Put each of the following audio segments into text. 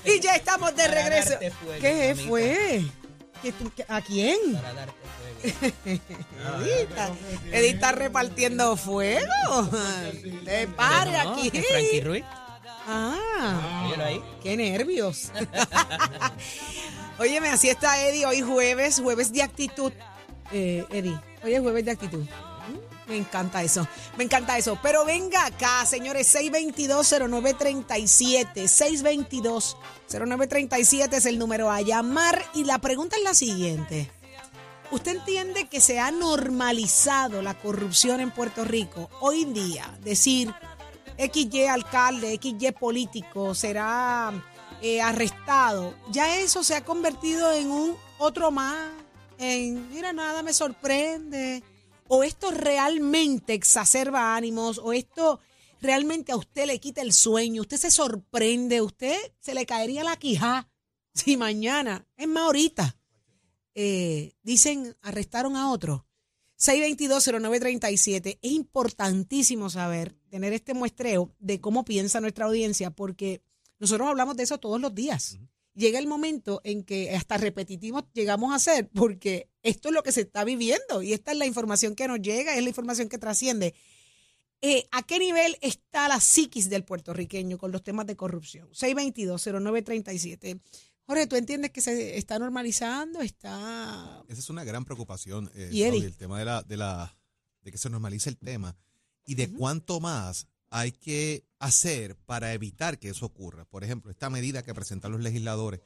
Y ya estamos de Para regreso. fuego, ¿Qué mamita. fue? ¿Qué tú- qué- ¿A quién? Para darte fuego. Edita, Edith está repartiendo fuego. Te pare No, aquí. Frankie Ruiz. Ah, ahí. qué nervios. Óyeme, así está Eddie hoy jueves, jueves de actitud. Eh, Eddie, hoy es jueves de actitud. Me encanta eso, me encanta eso. Pero venga acá, señores, 622-0937, 622-0937 es el número a llamar. Y la pregunta es la siguiente. ¿Usted entiende que se ha normalizado la corrupción en Puerto Rico hoy en día? Decir, XY alcalde, XY político será eh, arrestado. Ya eso se ha convertido en un otro más, en, mira, nada me sorprende. O esto realmente exacerba ánimos, o esto realmente a usted le quita el sueño, usted se sorprende, usted se le caería la quijá si mañana, es más ahorita, eh, dicen arrestaron a otro. 622-0937. Es importantísimo saber, tener este muestreo de cómo piensa nuestra audiencia, porque nosotros hablamos de eso todos los días. Llega el momento en que hasta repetitivos llegamos a ser, porque esto es lo que se está viviendo y esta es la información que nos llega, es la información que trasciende. Eh, ¿A qué nivel está la psiquis del puertorriqueño con los temas de corrupción? 622-0937. Jorge, ¿tú entiendes que se está normalizando? Está... Esa es una gran preocupación, eh, Y. Saudi, el tema de la, de la de que se normalice el tema y de cuánto más hay que hacer para evitar que eso ocurra. Por ejemplo, esta medida que presentan los legisladores,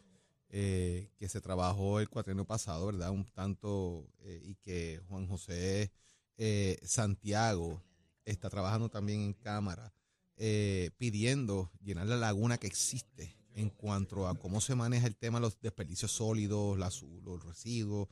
eh, que se trabajó el cuatrienio pasado, ¿verdad? Un tanto, eh, y que Juan José eh, Santiago está trabajando también en Cámara, eh, pidiendo llenar la laguna que existe en cuanto a cómo se maneja el tema de los desperdicios sólidos, las- los residuos.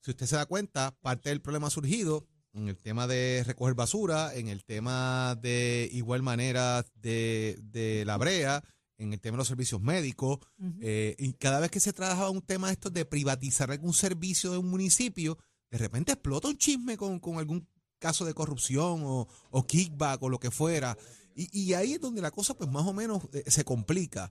Si usted se da cuenta, parte del problema ha surgido en el tema de recoger basura, en el tema de igual manera de, de la brea, en el tema de los servicios médicos. eh, y cada vez que se trabaja un tema de estos de privatizar algún servicio de un municipio, de repente explota un chisme con, con algún caso de corrupción o, o kickback o lo que fuera. Y, y ahí es donde la cosa pues más o menos eh, se complica.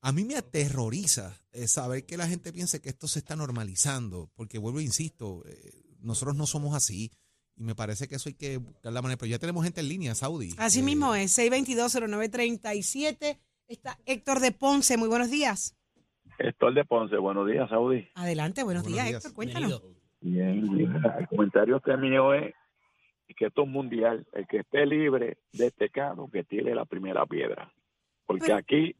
A mí me aterroriza eh, saber que la gente piense que esto se está normalizando, porque vuelvo e insisto, eh, nosotros no somos así y me parece que eso hay que buscar la manera. Pero ya tenemos gente en línea, Saudi. Así Eh, mismo es, 622-0937. Está Héctor de Ponce, muy buenos días. Héctor de Ponce, buenos días, Saudi. Adelante, buenos, Buenos días, días. Héctor, cuéntanos. Bien, bien. el comentario que mío es que esto es mundial. El que esté libre de pecado, que tire la primera piedra. Porque Pero- aquí,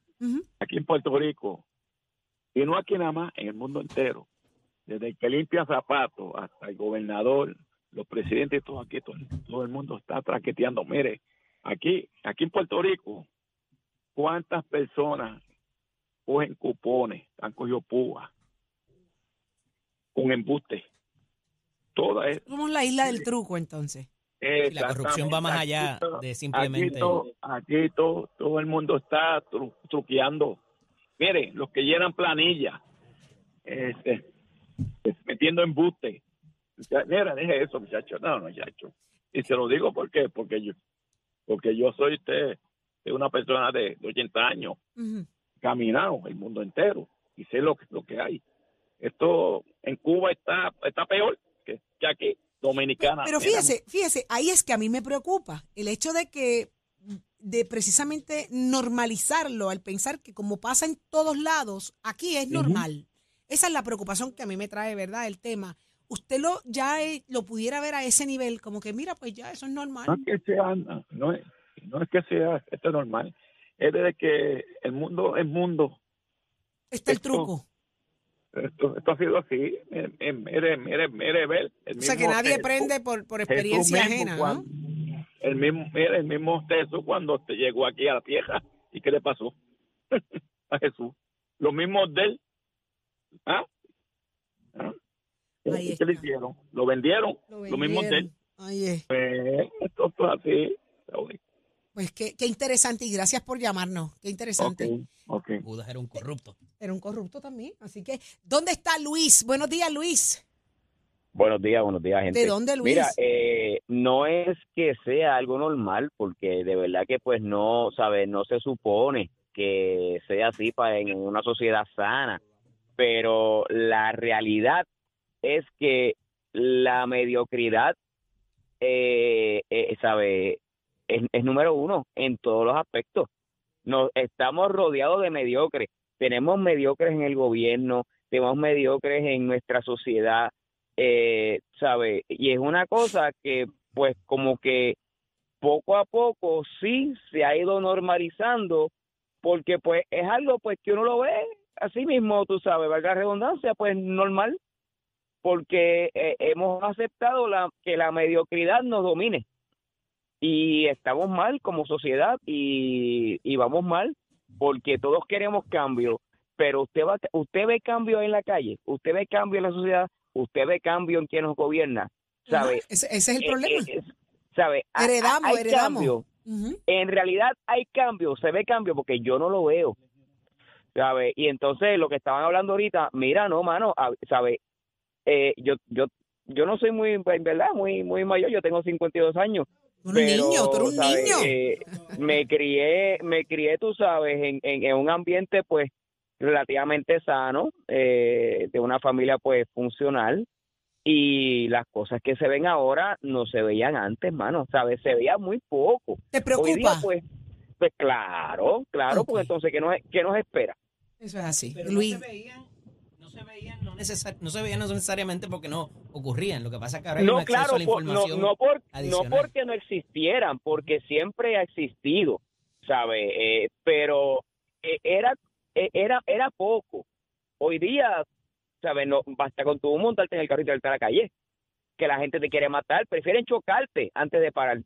aquí en Puerto Rico, y no aquí nada más, en el mundo entero, desde el que limpia zapatos hasta el gobernador, los presidentes, todo aquí, todo, todo el mundo está traqueteando. Mire, aquí, aquí en Puerto Rico, ¿cuántas personas cogen cupones, han cogido púas con embuste? Toda es, Somos la isla del truco, entonces. La corrupción va más allá Aquí de simplemente. Aquí, todo, aquí todo, todo el mundo está tru- truqueando. Mire, los que llenan planilla, este, metiendo embuste. Mira, deje eso, muchacho. No, muchacho. Y se lo digo porque, porque yo, porque yo soy usted, una persona de, de 80 años, Ujú. caminado el mundo entero y sé lo que, lo que hay. Esto en Cuba está, está peor que, que aquí, dominicana. Pero fíjese, fíjese, ahí es que a mí me preocupa el hecho de que, de precisamente normalizarlo, al pensar que como pasa en todos lados, aquí es normal. Esa es la preocupación que a mí me trae, ¿verdad? El tema. Usted lo ya eh, lo pudiera ver a ese nivel, como que mira, pues ya eso es normal. No es que sea, no, es, no es que sea esto normal, es de que el mundo es mundo. Está el truco. Esto, esto ha sido así. Mire, mire, mire, mire, ver. El O sea que mismo nadie aprende por, por experiencia mismo ajena, El mismo, mire, el mismo Jesús cuando te llegó aquí a la tierra. ¿Y qué le pasó? a Jesús. Los mismos de él. ¿Ah? ¿Ah? Ahí ¿Y ¿Qué le hicieron? Lo vendieron. Lo. Ay, eh, Pues, esto es así. Saudi. Pues qué, qué interesante y gracias por llamarnos. Qué interesante. Ok, ok. Judas era un corrupto. Era un corrupto también. Así que, ¿dónde está Luis? Buenos días, Luis. Buenos días, buenos días, gente. ¿De dónde, Luis? Mira, eh, no es que sea algo normal, porque de verdad que pues no, ¿sabes? No se supone que sea así para en una sociedad sana, pero la realidad es que la mediocridad, eh, eh, sabe, es, número uno en todos los aspectos. Nos estamos rodeados de mediocres. Tenemos mediocres en el gobierno, tenemos mediocres en nuestra sociedad, eh, sabe, y es una cosa que, pues, como que poco a poco sí se ha ido normalizando, porque pues es algo pues que uno lo ve así mismo, tú sabes, valga redundancia, pues normal, porque eh, hemos aceptado la, que la mediocridad nos domine y estamos mal como sociedad y, y vamos mal porque todos queremos cambio, pero usted va, usted ve cambio en la calle, usted ve cambio en la sociedad, usted ve cambio en quien nos gobierna, ¿sabe? Ese, ese es el Eh, problema. eh, eh, ¿sabe? Heredamos, hay heredamos. cambio. En realidad hay cambio, se ve cambio porque yo no lo veo. ¿Sabe? Y entonces lo que estaban hablando ahorita, mira, no, mano, ¿sabe? Eh, yo yo yo no soy muy en verdad muy muy mayor, yo tengo 52 años. Un pero, niño, tú eres un ¿sabe? niño. Eh, me crié, me crié, tú sabes, en, en, en un ambiente pues relativamente sano, eh, de una familia pues funcional y las cosas que se ven ahora no se veían antes, mano, ¿sabes? Se veía muy poco. ¿Te Hoy preocupa? día pues pues claro, claro, porque entonces ¿qué nos, qué nos espera? Eso es así. Pero Luis, no se veían, no se veían, no, necesar- no se veían necesariamente porque no ocurrían. Lo que pasa es que ahora hay un No, acceso claro, a la por- no, no, por- no adicional. porque no existieran, porque siempre ha existido, ¿sabe? Eh, pero eh, era, eh, era, era poco. Hoy día, ¿sabe? No, basta con tu montarte en el carrito y irte a la calle. Que la gente te quiere matar, prefieren chocarte antes de parar.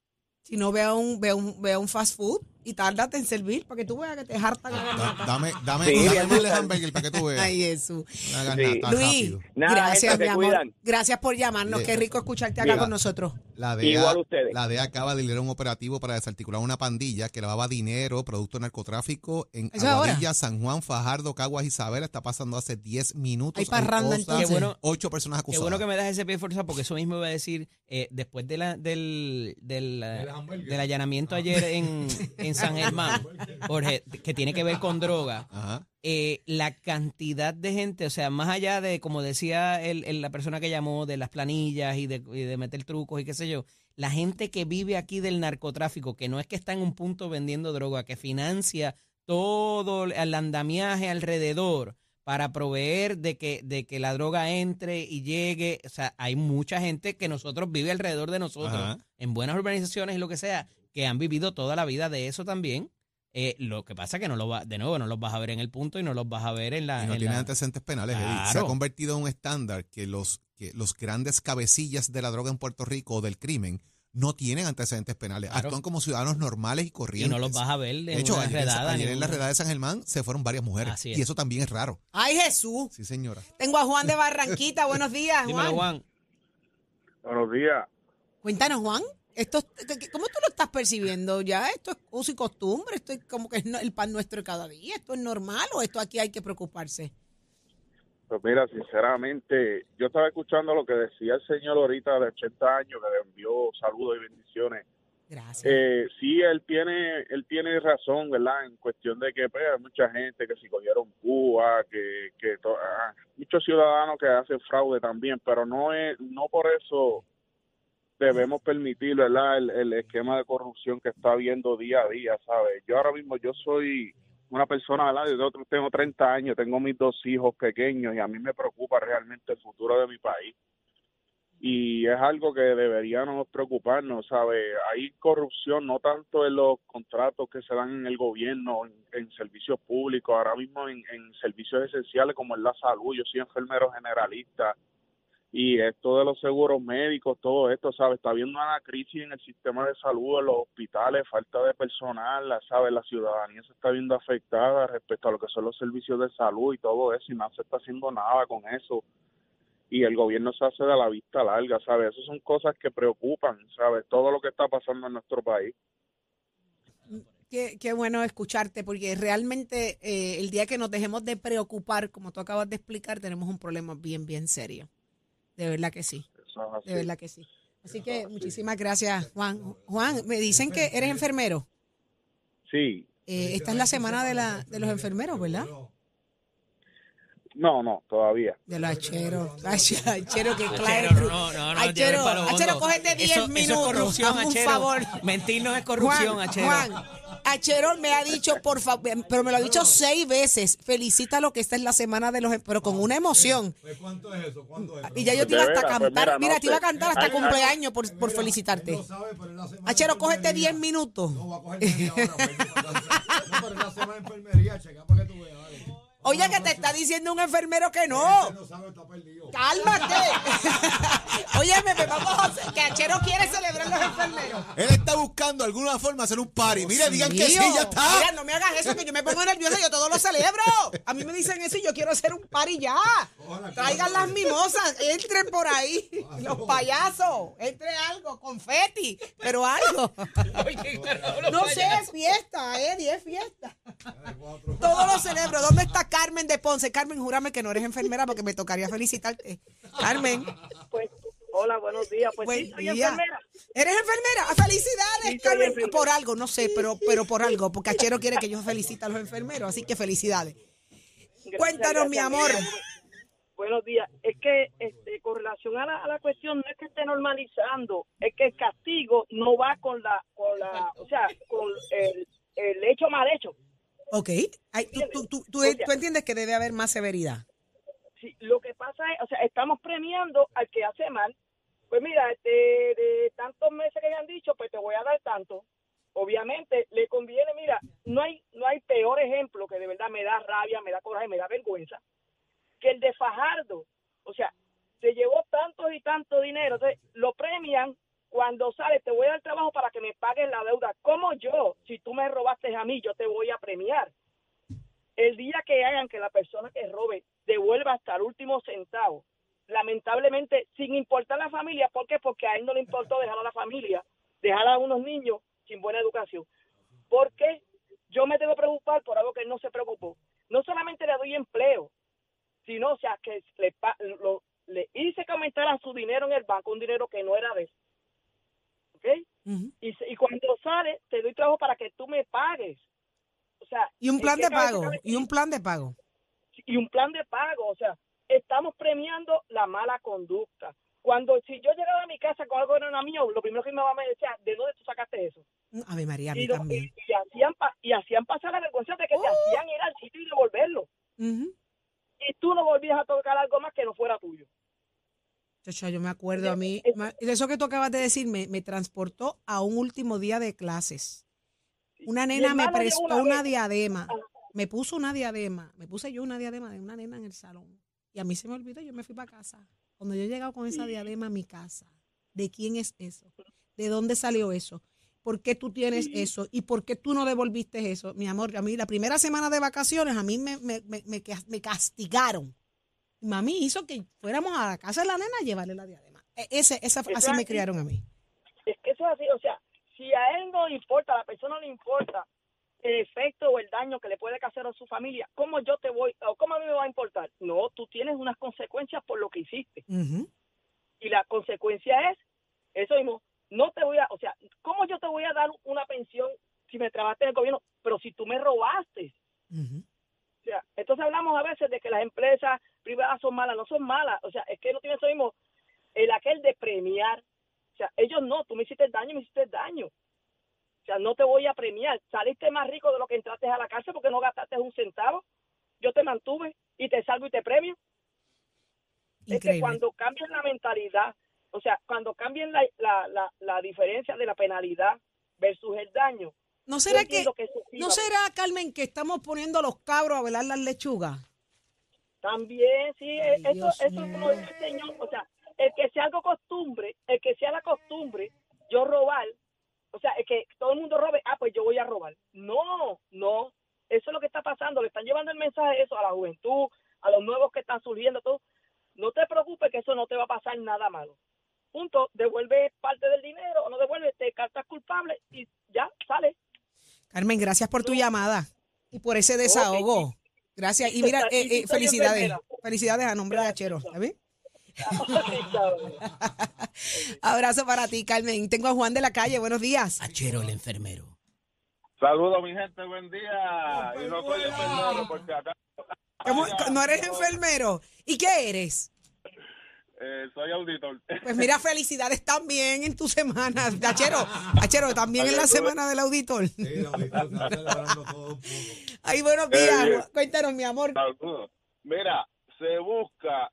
si no vea un, vea un, vea un fast food y tárdate en servir para que tú veas que te hartan. Da- dame dame, Sí, dame brutal. hamburger para que tú veas. Ay, Jesús. Sí. Luis. Nada, gracias, mi amor. cuidan. Gracias por llamarnos. Sí. Qué rico escucharte acá con nosotros. La DEA, Igual ustedes. la DEA acaba de liderar un operativo para desarticular una pandilla que lavaba dinero, producto de narcotráfico en. Aguadilla, San Juan, Fajardo, Caguas, Isabela. Está pasando hace 10 minutos. Hay parranda, entonces. Qué bueno- Ocho personas Qué acusadas. bueno que me das ese pie de fuerza porque eso mismo iba a decir eh, después de la, del, del, del allanamiento ayer en, en San Germán, Jorge, que tiene que ver con droga. Ajá. eh, la cantidad de gente, o sea, más allá de, como decía el, el- la persona que llamó, de las planillas y de, y de meter trucos y qué sé yo, la gente que vive aquí del narcotráfico, que no es que está en un punto vendiendo droga, que financia todo el andamiaje alrededor para proveer de que, de que la droga entre y llegue, o sea, hay mucha gente que nosotros vive alrededor de nosotros, Ajá. en buenas urbanizaciones y lo que sea, que han vivido toda la vida de eso también. Eh, lo que pasa que no lo va, de nuevo, no los vas a ver en el punto y no los vas a ver en la. Y no en tiene la- antecedentes penales. Eddie. Se ha Claro. convertido en un estándar que los, que los grandes cabecillas de la droga en Puerto Rico o del crimen no tienen antecedentes penales. Claro. Actúan como ciudadanos normales y y corrientes. no los vas a ver en de hecho, una ayer, en- redada. ayer ni en la redada de San Germán se fueron varias mujeres. Así es. Y eso también es raro. Ay, Jesús. Sí, señora. Tengo a Juan de Barranquita. Buenos días, Dímelo. Juan. Buenos días. Cuéntanos, Juan. Esto, ¿qué- qué- ¿Cómo tú lo estás percibiendo? ¿Ya esto es uso y costumbre? ¿Esto es como que es el pan nuestro de cada día? ¿Esto es normal o esto aquí hay que preocuparse? Pues mira, sinceramente, yo estaba escuchando lo que decía el señor ahorita de 80 años que le envió saludos y bendiciones. Gracias. Eh, sí, él tiene, él tiene razón, ¿verdad? En cuestión de que pues, hay mucha gente que si cogieron Cuba, que, que to- ah, muchos ciudadanos que hacen fraude también, pero no es, no por eso debemos permitir, ¿verdad? El, el esquema de corrupción que está habiendo día a día, ¿sabes? Yo ahora mismo, yo soy una persona, ¿verdad? Yo tengo- tengo 30 años, tengo mis dos hijos pequeños y a mí me preocupa realmente el futuro de mi país y es algo que deberíamos preocuparnos, ¿sabe? Hay corrupción no tanto en los contratos que se dan en el gobierno, en, servicios públicos, ahora mismo en, en servicios esenciales como en la salud. Yo soy enfermero generalista y esto de los seguros médicos, todo esto, ¿sabe? Está habiendo una crisis en el sistema de salud, en los hospitales, falta de personal, la- ¿sabe? La ciudadanía se está viendo afectada respecto a lo que son los servicios de salud y todo eso y no se está haciendo nada con eso y el gobierno se hace de la vista larga, ¿sabes? Esas son cosas que preocupan, ¿sabes? Todo lo que está pasando en nuestro país. Qué bueno escucharte, porque realmente eh, el día que nos dejemos de preocupar, como tú acabas de explicar, tenemos un problema bien, bien serio. De verdad que sí, es de verdad que sí. Así que muchísimas gracias, Juan. Juan, me dicen que eres enfermero. Sí, eh, esta es la semana de, la, de los enfermeros, ¿verdad? No, no, todavía. De los hacheros. Ay, Achero, que claro. Achero, no, no, no, Achero, lleve el palo Achero, hondo. cógete 10 Eso- eso es minutos. corrupción, hazme un Achero. favor. Mentir no es corrupción, Juan, Achero. Juan, Achero me ha dicho, por favor, pero me lo ha dicho seis veces. Felicítalo que esta es la semana de los, pero con una emoción. Pues, ¿Cuánto es eso? ¿Cuánto es Y ya yo te iba hasta a pues, cantar. mira, te iba a cantar hasta Ay, ay. cumpleaños por, por felicitarte. Achero, cógete 10 minutos. No, va a coger media hora. pues, No, pero es la semana de enfermería, checa para que tú veas. Oye, que te está diciendo un enfermero que no. no sabe, está perdido. Cálmate. Oye, me vamos a hacer- que Achero quiere celebrar los enfermeros. Él está buscando alguna forma de hacer un party. Mire, digan que sí, ya está. Mira, no me hagas eso, que yo me pongo nerviosa, yo todo lo celebro. A mí me dicen eso y yo quiero hacer un party ya. Traigan las mimosas, entren por ahí. Los payasos, entre algo, confeti, pero algo. No sé, es fiesta, Eddie, es fiesta. Todo lo celebro. ¿Dónde está Carmen de Ponce? Carmen, júrame que no eres enfermera porque me tocaría felicitarte. Carmen, Pues, hola, buenos días. Pues sí, buen soy día. enfermera. ¿Eres enfermera? Ah, ¡Felicidades, Sí, soy Carmen! enfermera. Por algo, no sé, pero, pero por algo, porque Achero quiere que yo felicite a los enfermeros, así que felicidades. Gracias, Cuéntanos, mi amor. Buenos días. Es que este, con relación a la, a la cuestión, no es que esté normalizando, es que el castigo no va con la, con la o sea, con el, el hecho mal hecho. Ok. Ay, tú, tú, tú, tú- O sea- tú entiendes que debe haber más severidad. Sí, lo que pasa es, o sea, estamos premiando al que hace mal. Pues mira, de, de tantos meses que le han dicho, pues te voy a dar tanto. Obviamente le conviene, mira, no hay no hay peor ejemplo que de verdad me da rabia, me da coraje, me da vergüenza, que el de Fajardo. O sea, se llevó tanto y tanto dinero, entonces lo premian cuando sale, te voy a dar trabajo para que me paguen la deuda. Como yo, si tú me robaste a mí, yo te voy a premiar. El día que hagan que la persona que robe devuelva hasta el último centavo, lamentablemente, sin importar la familia, ¿por qué? Porque a él no le importó dejar a la familia, dejar a unos niños sin buena educación. ¿Por qué? Yo me tengo que preocupar por algo que él no se preocupó. No solamente le doy empleo, sino, o sea, que le, lo- le hice que aumentara su dinero en el banco, un dinero que no era de él. ¿Ok? Y, y cuando sale, te doy trabajo para que tú me pagues. O sea, Y un ¿en plan de pago. Y un plan de pago. y un plan de pago, o sea, estamos premiando la mala conducta. Cuando si yo llegaba a mi casa con algo que no era mío, lo primero que mi mamá me decía, ¿de dónde tú sacaste eso? Ave María, a mí Y, también. y- y hacían pa- y hacían pasar la vergüenza de que te hacían ir al sitio y devolverlo. Y tú no volvías a tocar algo más que no fuera tuyo. Chacha, yo me acuerdo a mí, eso que tú acabas de decir me, me transportó a un último día de clases. Una nena me prestó una diadema, me puso una diadema, me puse yo una diadema de una nena en el salón. Y a mí se me olvidó, yo me fui para casa. Cuando yo he llegado con esa diadema a mi casa, ¿de quién es eso? ¿De dónde salió eso? ¿Por qué tú tienes eso? ¿Y por qué tú no devolviste eso? Mi amor, a mí la primera semana de vacaciones a mí me, me, me, me castigaron. Mami hizo que fuéramos a la casa de la nena a llevarle la diadema. E- Ese, esa, así es me así. criaron a mí. Es que eso es así, o sea, si a él no le importa, a la persona no le importa el efecto o el daño que le puede hacer a su familia, ¿cómo yo te voy, o cómo a mí me va a importar? No, tú tienes unas consecuencias por lo que hiciste. Y la consecuencia es eso mismo no te voy a o sea cómo yo te voy a dar una pensión si me trabajaste en el gobierno pero si tú me robaste o sea entonces hablamos a veces de que las empresas privadas son malas no son malas. O sea es que no tienen eso mismo el aquel de premiar. O sea ellos no tú me hiciste daño me hiciste daño. O sea no te voy a premiar. Saliste más rico de lo que entraste a la cárcel porque no gastaste un centavo. Yo te mantuve y te salvo y te premio. Es que cuando cambien la mentalidad, o sea, cuando cambien la, la, la, la diferencia de la penalidad versus el daño, ¿No será que, que no será, Carmen, que estamos poniendo a los cabros a velar las lechugas? También, sí, Ay, eso, Dios eso es como dice el Señor, o sea, el que sea algo costumbre, el que sea la costumbre, yo robar, o sea, el que todo el mundo robe, ah, pues yo voy a robar. No, no, eso es lo que está pasando, le están llevando el mensaje eso a la juventud, a los nuevos que están surgiendo, todo. No te preocupes que eso no te va a pasar nada malo. Punto, devuelve parte del dinero o no devuelve, te cartas culpable y ya, sale. Carmen, gracias por tu llamada y por ese desahogo. Gracias. Y mira, eh, eh, felicidades. Felicidades a nombre de Achero. ¿Está bien? Abrazo para ti, Carmen. Tengo a Juan de la calle. Buenos días. Achero el enfermero. Saludos, mi gente, buen día. Y no soy enfermero, porque acá ¿Cómo- ¿No eres enfermero? ¿Y qué eres? Eh, soy auditor. Pues mira, felicidades también en tu semana. Achero, Achero, también en la semana del auditor. Ay, buenos días. Eh, Cuéntanos, mi amor. Saludos. Mira, se busca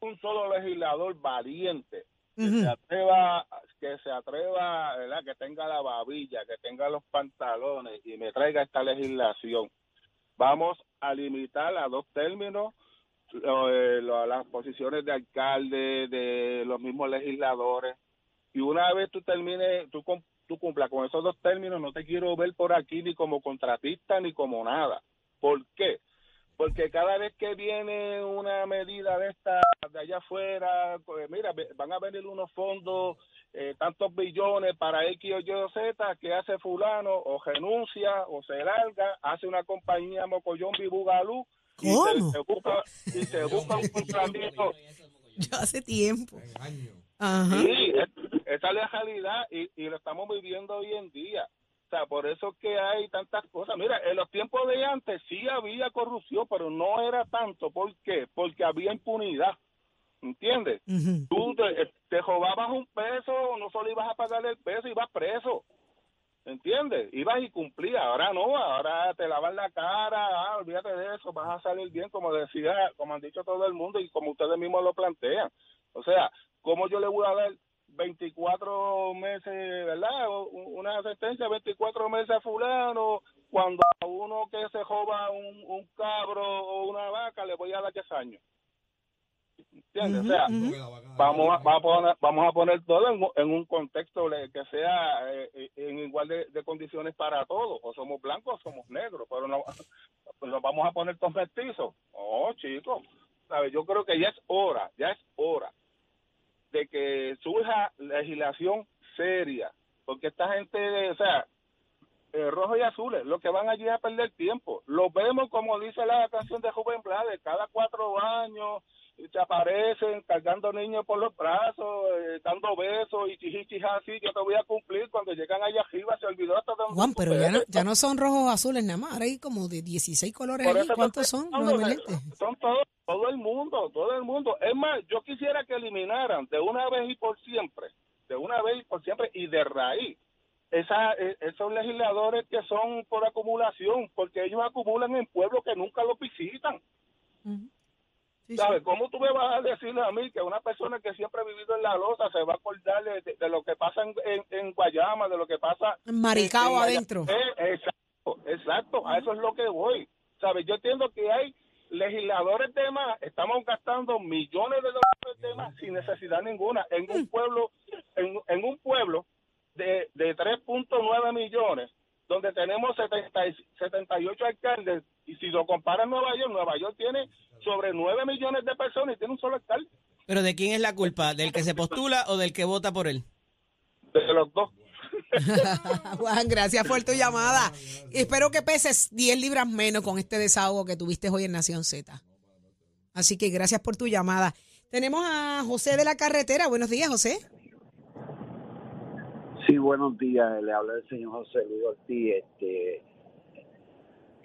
un solo legislador valiente que se atreva, que se atreva, ¿verdad? que tenga la babilla, que tenga los pantalones y me traiga esta legislación. Vamos a limitar a dos términos las posiciones de alcalde, de los mismos legisladores. Y una vez tú termines, tú, tú cumplas con esos dos términos, no te quiero ver por aquí ni como contratista ni como nada. ¿Por qué? Porque cada vez que viene una medida de esta de allá afuera, pues mira, van a venir unos fondos, eh, tantos billones para X o Y o Z, que hace fulano o renuncia o se larga, hace una compañía mocollón bibugalú ¿Cómo? se, se busca, y se busca un contratito Ya hace tiempo. Ajá. Sí, es- esa es la realidad y, y lo estamos viviendo hoy en día. O sea, por eso es que hay tantas cosas. Mira, en los tiempos de antes sí había corrupción, pero no era tanto. ¿Por qué? Porque había impunidad. ¿Entiendes? Ujú. Tú te, te robabas un peso, no solo ibas a pagar el peso, ibas preso. ¿Entiendes? Ibas y cumplías. Ahora no, ahora te lavan la cara, ah, olvídate de eso, vas a salir bien, como decía, como han dicho todo el mundo y como ustedes mismos lo plantean. O sea, ¿cómo yo le voy a dar 24 meses, verdad? Una sentencia de 24 meses a fulano, cuando a uno que se joba un, un cabro o una vaca le voy a dar 10 años. ¿Entiendes? O sea, vamos a, vamos a poner, vamos a poner todo en, en un contexto que sea eh, eh, en igual de, de condiciones para todos. O somos blancos o somos negros, pero no nos vamos a poner todos mestizos. Oh, chicos, ¿sabes? Yo creo que ya es hora, ya es hora de que surja legislación seria, porque esta gente, o sea, eh, rojo y azules, los que van allí a perder tiempo. Los vemos, como dice la canción de Rubén Blades, cada cuatro años y se aparecen cargando niños por los brazos, eh, dando besos y chichichis así, yo te voy a cumplir. Cuando llegan allá arriba se olvidó hasta de Juan, pero ya no, ya no son rojos azules nada más. Ahora hay como de 16 colores allí. ¿Cuántos son? Son todo, todo el mundo, todo el mundo. Es más, yo quisiera que eliminaran de una vez y por siempre, de una vez y por siempre y de raíz, esa, eh, esos legisladores que son por acumulación, porque ellos acumulan en pueblos que nunca los visitan. Sí, sí. ¿Sabes? ¿Cómo tú me vas a decirle a mí que una persona que siempre ha vivido en la losa se va a acordar de, de- de lo que pasa en, en, en Guayama, de lo que pasa En Maricao en- en adentro. Eh, exacto, exacto, a eso es lo que voy. ¿Sabes? Yo entiendo que hay legisladores de más, estamos gastando millones de dólares de más sin necesidad ninguna en un pueblo, en, en un pueblo de, de 3.9 millones, donde tenemos 70 y- 78 alcaldes, y si lo comparas en Nueva York, Nueva York tiene sobre 9 millones de personas y tiene un solo alcalde, Pero ¿de quién es la culpa? ¿Del que se postula o del que vota por él? de los dos. Juan, gracias por tu llamada. Espero que peses 10 libras menos con este desahogo que tuviste hoy en Nación Z. Así que gracias por tu llamada. Tenemos a José de la Carretera. Buenos días, José. Sí, buenos días. Le habla el señor José Luis Ortiz. Este,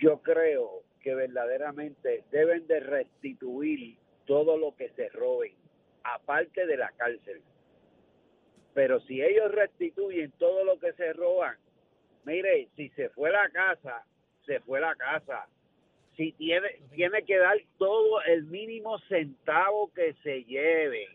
yo creo que verdaderamente deben de restituir todo lo que se roben, aparte de la cárcel. Pero si ellos restituyen todo lo que se roban, mire, si se fue la casa, se fue la casa. Si tiene, tiene que dar todo el mínimo centavo que se lleve.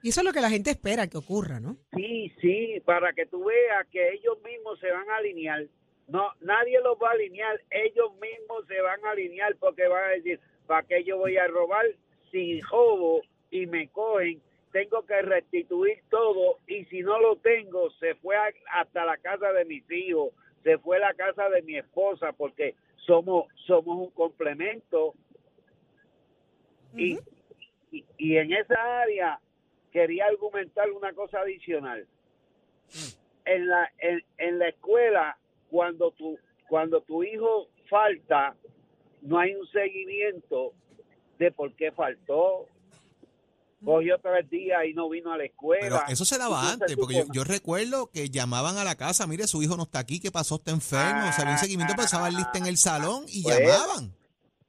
Y eso es lo que la gente espera que ocurra, ¿no? Sí, sí, para que tú veas que ellos mismos se van a alinear. No, nadie los va a alinear, ellos mismos se van a alinear porque van a decir, ¿para qué yo voy a robar si robo y me cogen? Tengo que restituir todo y si no lo tengo, se fue a- hasta la casa de mis hijos, se fue a la casa de mi esposa porque somos somos un complemento y, y, y en esa área quería argumentar una cosa adicional. En la, en, en la escuela, cuando tu, cuando tu hijo falta, no hay un seguimiento de por qué faltó. cogió tres días y no vino a la escuela. Pero eso se daba Entonces, antes, porque yo, recuerdo que llamaban a la casa, mire, su hijo no está aquí, ¿qué pasó? Está enfermo, o sea, había un seguimiento, pasaban lista en el salón y Pues, llamaban.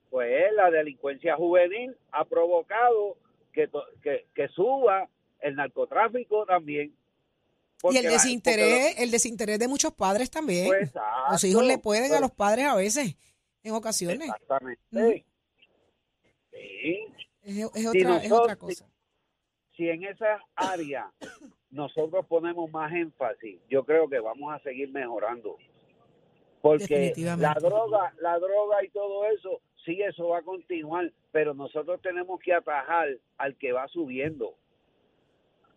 pues la delincuencia juvenil ha provocado que, que, que suba el narcotráfico también. Y el la- desinterés, el desinterés de muchos padres también. pues, los hijos le pueden a pues, los padres a veces, en ocasiones. Exactamente. Sí. Es, es Si otra, es otra cosa. Si en esa área nosotros ponemos más énfasis, yo creo que vamos a seguir mejorando. Porque la droga, la droga y todo eso, sí, eso va a continuar, pero nosotros tenemos que atajar al que va subiendo.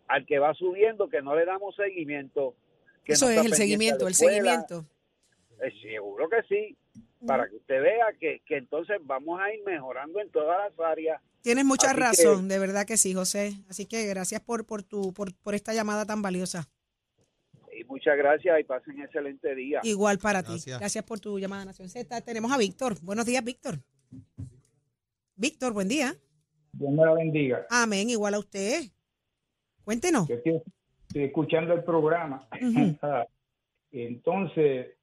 Al que va subiendo, que no le damos seguimiento. que Eso no es el seguimiento, el seguimiento. Eh, seguro que sí, para que usted vea que, que entonces vamos a ir mejorando en todas las áreas. Tienes mucha Así que- razón, de verdad que sí, José. Así que gracias por, por, tu, por, por esta llamada tan valiosa. Y muchas gracias y pasen excelente día. Igual para ti. Gracias. Gracias por tu llamada, Nación Z. Tenemos a Víctor. Buenos días, Víctor. Víctor, buen día. Dios me la bendiga. Amén, igual a usted. Cuéntenos. Yo estoy, estoy escuchando el programa. Ujú. Entonces,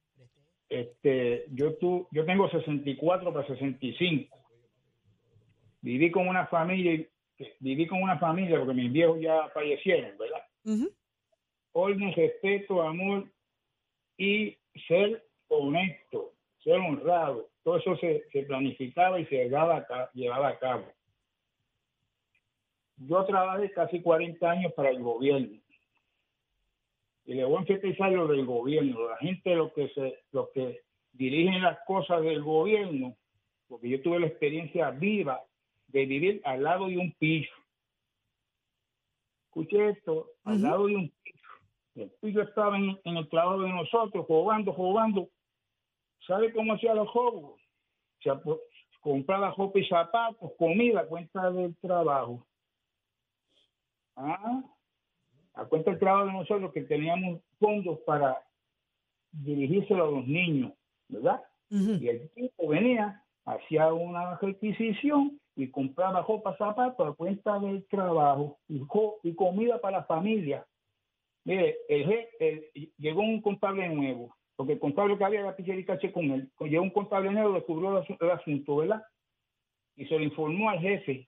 este, yo, tu, yo tengo 64 para 65. Viví con una familia, viví con una familia porque mis viejos ya fallecieron, ¿verdad? Orden, respeto, amor y ser honesto, ser honrado. Todo eso se, se planificaba y se llevaba a, ca- llevaba a cabo. Yo trabajé casi 40 años para el gobierno. Y le voy a enfatizar lo del gobierno. La gente, lo que se, los que dirigen las cosas del gobierno, porque yo tuve la experiencia viva de vivir al lado de un pillo. Escuche esto, al lado de un pillo. El pillo estaba en, en el trabajo de nosotros, jugando, jugando. ¿Sabe cómo hacía los juegos? Se apo- compraba ropa y zapatos, comida, cuenta del trabajo. Ah, a cuenta del trabajo de nosotros que teníamos fondos para dirigírselo a los niños, ¿verdad? Y el tipo venía, hacía una requisición y compraba ropa, zapatos a cuenta del trabajo y, y comida para la familia. Mire, el, el- llegó un contable nuevo, porque el contable que había era pichar caché con él. Llegó un contable nuevo, descubrió el asunto, ¿verdad? Y se lo informó al jefe.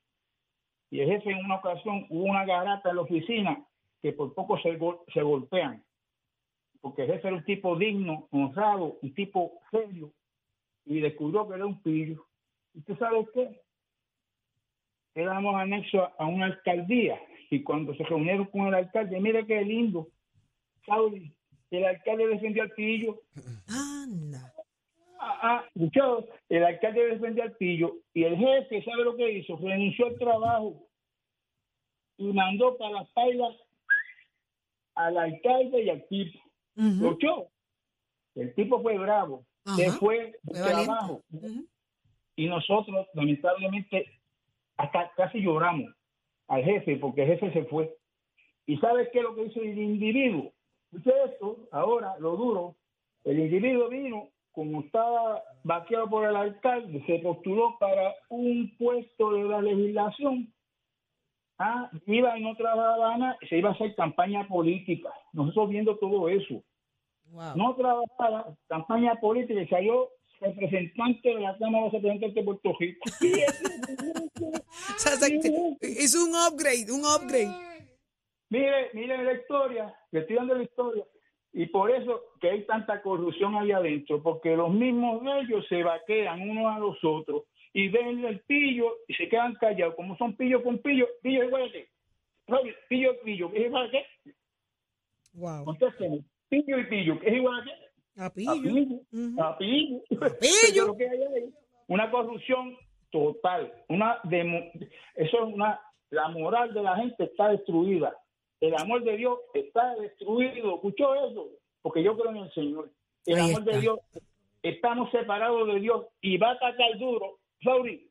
Y el jefe en una ocasión hubo una garata en la oficina que por poco se, gol- se golpean. Porque el era un tipo digno, honrado, un tipo serio, y descubrió que era un pillo. ¿Y usted sabe qué? Éramos anexos a, una alcaldía y cuando se reunieron con el alcalde, mire qué lindo, Saudi, el alcalde defendió al pillo. Anda. Ah, ah, escuchó, el alcalde defendió al pillo y el jefe, ¿sabe lo que hizo? Renunció al trabajo y mandó para las pailas al alcalde y al tipo. Ujú. ¿Lo escuchó? El tipo fue bravo, se Ajá. fue del Fue valiente. trabajo Ujú. y nosotros lamentablemente hasta casi lloramos al jefe porque el jefe se fue. ¿Y sabes qué es lo que hizo el individuo? Escuche esto, ahora lo duro, el individuo vino, como estaba vaqueado por el alcalde, se postuló para un puesto de la legislación. Ah, iba y no trabajaba nada, se iba a hacer campaña política. Nosotros viendo todo eso Wow. no trabajaba campaña política y salió representante de la Cámara de Representantes de Puerto Rico. Hizo un upgrade, un upgrade. mire, mire la historia, le estoy dando la historia. Y por eso que hay tanta corrupción ahí adentro, porque los mismos de ellos se vaquean unos a los otros y ven el pillo y se quedan callados. Como son pillo con pillo, pillo igual a. Robert, Pillo, pillo, ¿es igual a qué? Wow. Contésteme. Pillo y pillo, ¿es igual a qué? A A pillo. pillo. Ujú. a pillo. pillo. Lo que hay ahí, Una corrupción total. Una demo- eso es una la moral de la gente está destruida. El amor de Dios está destruido. ¿Escuchó eso? Porque yo creo en el Señor. El amor de Dios, estamos separados de Dios y va a atacar duro. Sauri,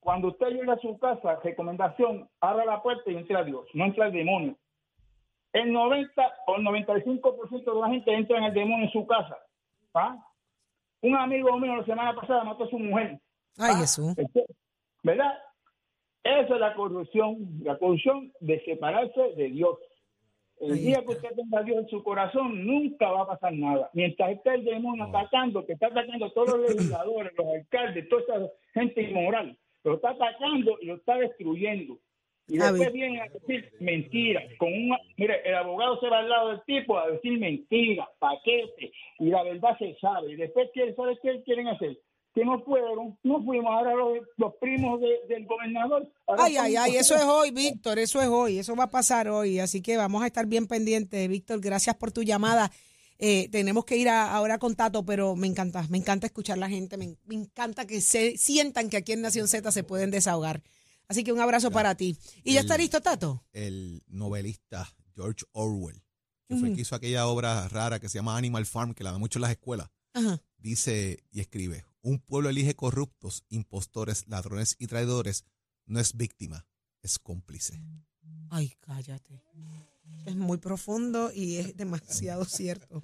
cuando usted llega a su casa, recomendación, abra la puerta y entre a Dios, no entra el demonio. El 90 o el 95% de la gente entra en el demonio en su casa. ¿ah? Un amigo mío la semana pasada mató a su mujer. Ay, ¿ah? Jesús. Este, ¿Verdad? Esa es la corrupción, la corrupción de separarse de Dios. El Ahí día está. que usted tenga a Dios en su corazón, nunca va a pasar nada. Mientras esté el demonio No. atacando, que está atacando a todos los legisladores, los alcaldes, toda esa gente inmoral, lo está atacando y lo está destruyendo. Y Ah, después bien. vienen a decir mentiras. Con una, mire, el abogado se va al lado del tipo a decir mentiras, paquetes, y la verdad se sabe. Y después, ¿qué, ¿sabes qué quieren hacer? Que no fueron, no fuimos, ahora los, los primos de- del gobernador. ahora Ay, ay, ay, eso es hoy, Víctor, eso es hoy, eso va a pasar hoy, así que vamos a estar bien pendientes. Víctor, gracias por tu llamada. Eh, tenemos que ir a- ahora con Tato, pero me encanta, me encanta escuchar la gente, me, me encanta que se sientan que aquí en Nación Z se pueden desahogar. Así que un abrazo para ti. ¿Y ya está listo, Tato? El novelista George Orwell, que fue el que hizo aquella obra rara que se llama Animal Farm, que la da mucho en las escuelas, Ajá. dice y escribe, un pueblo elige corruptos, impostores, ladrones y traidores, no es víctima, es cómplice. Ay, cállate. Es muy profundo y es demasiado cierto.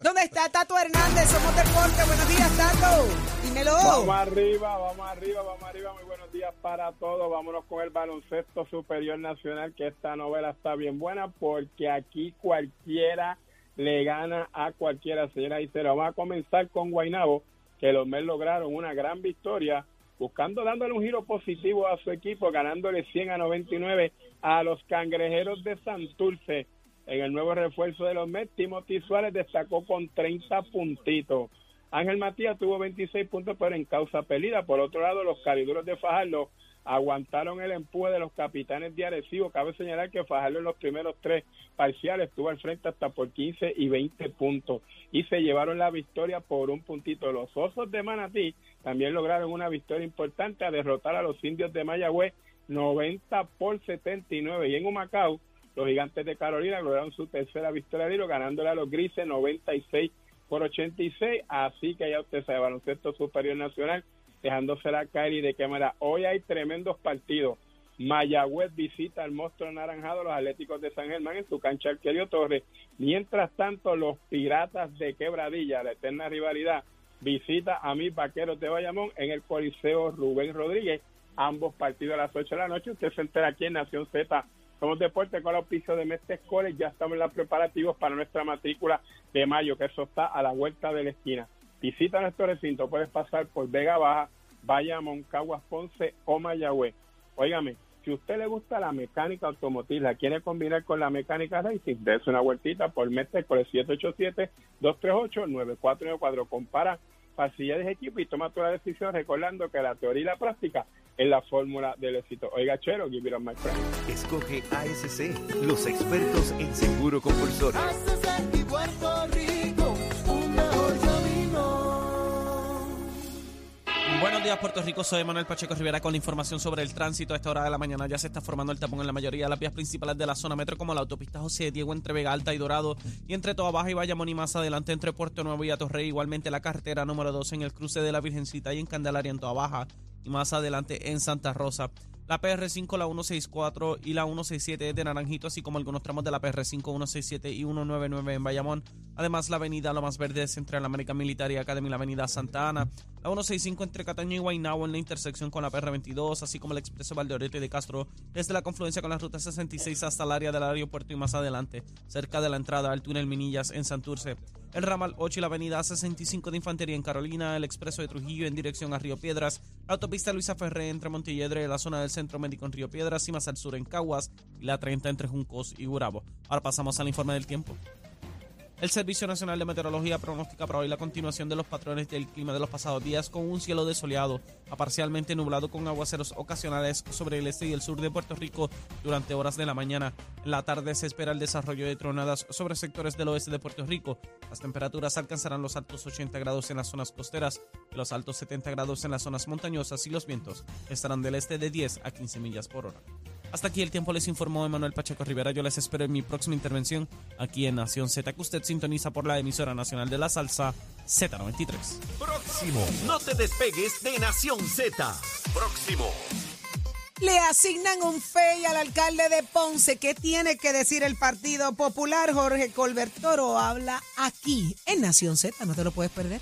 ¿Dónde está Tato Hernández? Somos Deporte. Buenos días, Tato. Dímelo. Vamos arriba, vamos arriba, vamos arriba. Muy buenos días para todos. Vámonos con el baloncesto superior nacional, que esta novela está bien buena porque aquí cualquiera le gana a cualquiera, señora y señores. Vamos a comenzar con Guainabo, que los Mets lograron una gran victoria, buscando dándole un giro positivo a su equipo, ganándole 100 a 99 a los cangrejeros de Santurce. En el nuevo refuerzo de los Mets, Timothy Suárez destacó con 30 puntitos. Ángel Matías tuvo 26 puntos, pero en causa pelida. Por otro lado, los cariduros de Fajardo aguantaron el empuje de los capitanes de Arecibo. Cabe señalar que Fajardo en los primeros tres parciales estuvo al frente hasta por 15 y 20 puntos y se llevaron la victoria por un puntito. Los Osos de Manatí también lograron una victoria importante a derrotar a los indios de Mayagüez 90 por 79 y en Humacao los gigantes de Carolina lograron su tercera victoria de hilo, ganándole a los grises 96 por 86. Así que ya usted sabe, baloncesto superior nacional, dejándosela caer y de qué manera. Hoy hay tremendos partidos. Mayagüez visita al monstruo anaranjado, los Atléticos de San Germán en su cancha Arquelio Torres. Mientras tanto, los Piratas de Quebradilla, la eterna rivalidad, visita a mis vaqueros de Bayamón en el Coliseo Rubén Rodríguez. Ambos partidos a las 8 de la noche. Usted se entera aquí en Nación Z. Somos Deporte con el auspicio de Mestre College. Ya estamos en los preparativos para nuestra matrícula de mayo, que eso está a la vuelta de la esquina. Visita nuestro recinto. Puedes pasar por Vega Baja, Bayamón, Caguas Ponce o Mayagüez. Óigame, si a usted le gusta la mecánica automotriz, la quiere combinar con la mecánica racing, dése una vueltita por Mestre College 787-238-9494. Compara facilidades de equipo y toma tu la decisión recordando que la teoría y la práctica es la fórmula del éxito. Oiga, Chero, give it up, my friend. Escoge ASC, los expertos en seguro compulsorio. Buenos días, Puerto Rico. Soy Manuel Pacheco Rivera con la información sobre el tránsito. A esta hora de la mañana ya se está formando el tapón en la mayoría de las vías principales de la zona metro, como la autopista José Diego entre Vega Alta y Dorado, y entre Toa Baja y Bayamón y más adelante entre Puerto Nuevo y Atorrey. Igualmente la carretera número 2 en el cruce de la Virgencita y en Candelaria en Toa Baja, y más adelante en Santa Rosa. La PR5, la 164 y la 167 de Naranjito, así como algunos tramos de la PR5, 167 y 199 en Bayamón. Además, la avenida Lo Más Verde entre la American Military Academy y la avenida Santa Ana. La 165 entre Cataño y Guaynabo en la intersección con la PR22, así como el expreso Valdeorete de Castro, desde la confluencia con la ruta 66 hasta el área del aeropuerto y más adelante, cerca de la entrada al túnel Minillas en Santurce. El ramal 8 y la avenida 65 de Infantería en Carolina, el expreso de Trujillo en dirección a Río Piedras, la autopista Luisa Ferré entre Montelledre, la zona del Centro Médico en Río Piedras y más al sur en Caguas, y la 30 entre Juncos y Gurabo. Ahora pasamos al informe del tiempo. El Servicio Nacional de Meteorología pronostica para hoy la continuación de los patrones del clima de los pasados días con un cielo desoleado a parcialmente nublado con aguaceros ocasionales sobre el este y el sur de Puerto Rico durante horas de la mañana. En la tarde se espera el desarrollo de tronadas sobre sectores del oeste de Puerto Rico. Las temperaturas alcanzarán los altos 80 grados en las zonas costeras y los altos 70 grados en las zonas montañosas y los vientos estarán del este de 10 a 15 millas por hora. Hasta aquí el tiempo les informó Emanuel Pacheco Rivera. Yo les espero en mi próxima intervención aquí en Nación Z, que usted sintoniza por la emisora nacional de la salsa Z93. Próximo. No te despegues de Nación Z. Próximo. Le asignan un FEI al alcalde de Ponce. ¿Qué tiene que decir el Partido Popular? Jorge Colbertoro habla aquí en Nación Z. No te lo puedes perder.